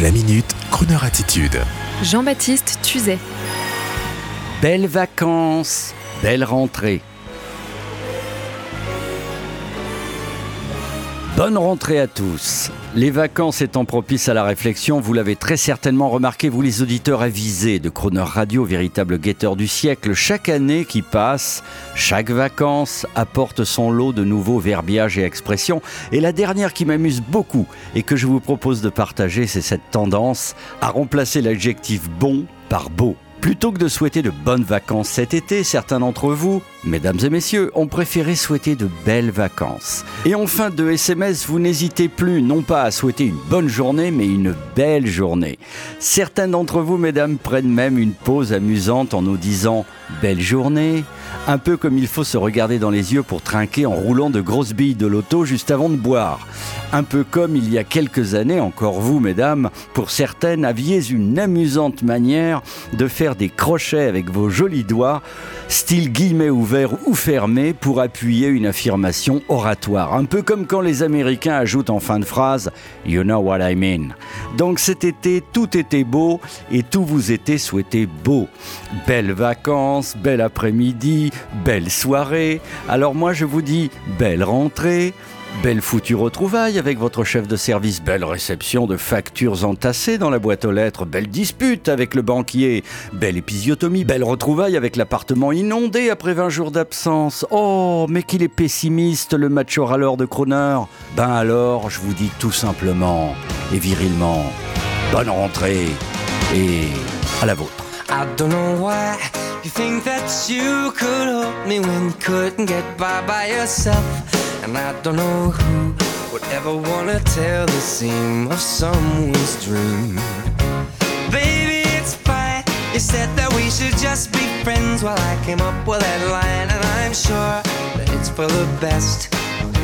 La minute, Kroneur attitude. Jean-Baptiste Tuzet. Belles vacances, belle rentrée. Bonne rentrée à tous. Les vacances étant propices à la réflexion, vous l'avez très certainement remarqué, vous les auditeurs avisés de Croner Radio, véritable guetteur du siècle, chaque année qui passe, chaque vacances apporte son lot de nouveaux verbiages et expressions. Et la dernière qui m'amuse beaucoup et que je vous propose de partager, c'est cette tendance à remplacer l'adjectif bon par beau. Plutôt que de souhaiter de bonnes vacances cet été, certains d'entre vous, mesdames et messieurs, ont préféré souhaiter de belles vacances. Et en fin de SMS, vous n'hésitez plus non pas à souhaiter une bonne journée, mais une belle journée. Certains d'entre vous, mesdames, prennent même une pause amusante en nous disant belle journée, un peu comme il faut se regarder dans les yeux pour trinquer en roulant de grosses billes de loto juste avant de boire. Un peu comme il y a quelques années, encore vous, mesdames, pour certaines, aviez une amusante manière de faire des crochets avec vos jolis doigts, style guillemets ouverts ou fermés, pour appuyer une affirmation oratoire. Un peu comme quand les Américains ajoutent en fin de phrase You know what I mean. Donc cet été, tout était beau et tout vous était souhaité beau. Belles vacances, bel après-midi, belle soirée. Alors moi je vous dis belle rentrée. Belle foutue retrouvaille avec votre chef de service, belle réception de factures entassées dans la boîte aux lettres, belle dispute avec le banquier, belle épisiotomie, belle retrouvaille avec l'appartement inondé après 20 jours d'absence. Oh, mais qu'il est pessimiste le macho râleur de Croner. Ben alors, je vous dis tout simplement et virilement, bonne rentrée et à la vôtre. I don't know why you think that you could help me when you couldn't get by by yourself. And I don't know who would ever wanna tell the seam of someone's dream. Baby, it's fine. You said that we should just be friends while I came up with that line. And I'm sure that it's for the best.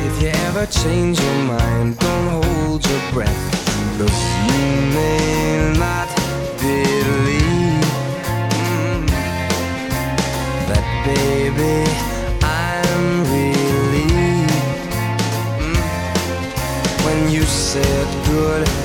If you ever change your mind, don't hold your breath. Cause you may not believe mm, that, baby. I'm relieved mm, when you said goodbye.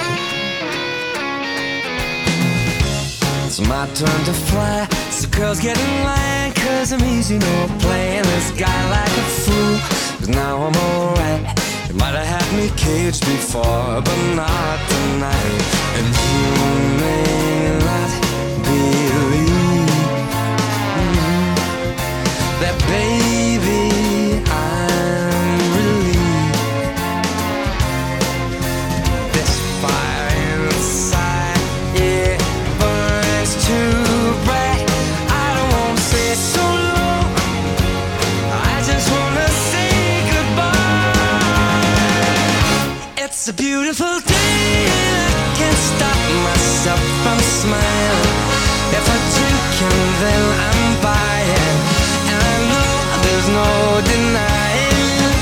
It's my turn to fly. So girls get in line, cause I'm easy, no playing this guy like a fool. Cause now I'm alright. You might have had me caged before, but not tonight. And you It's a beautiful day, and I can't stop myself from smiling. If I drink and then I'm buying, and I know there's no denying.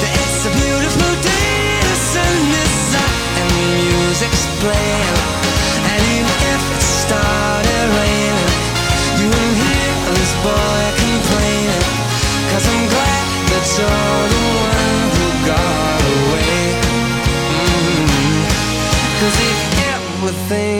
that It's a beautiful day, the sun is up and the music's playing.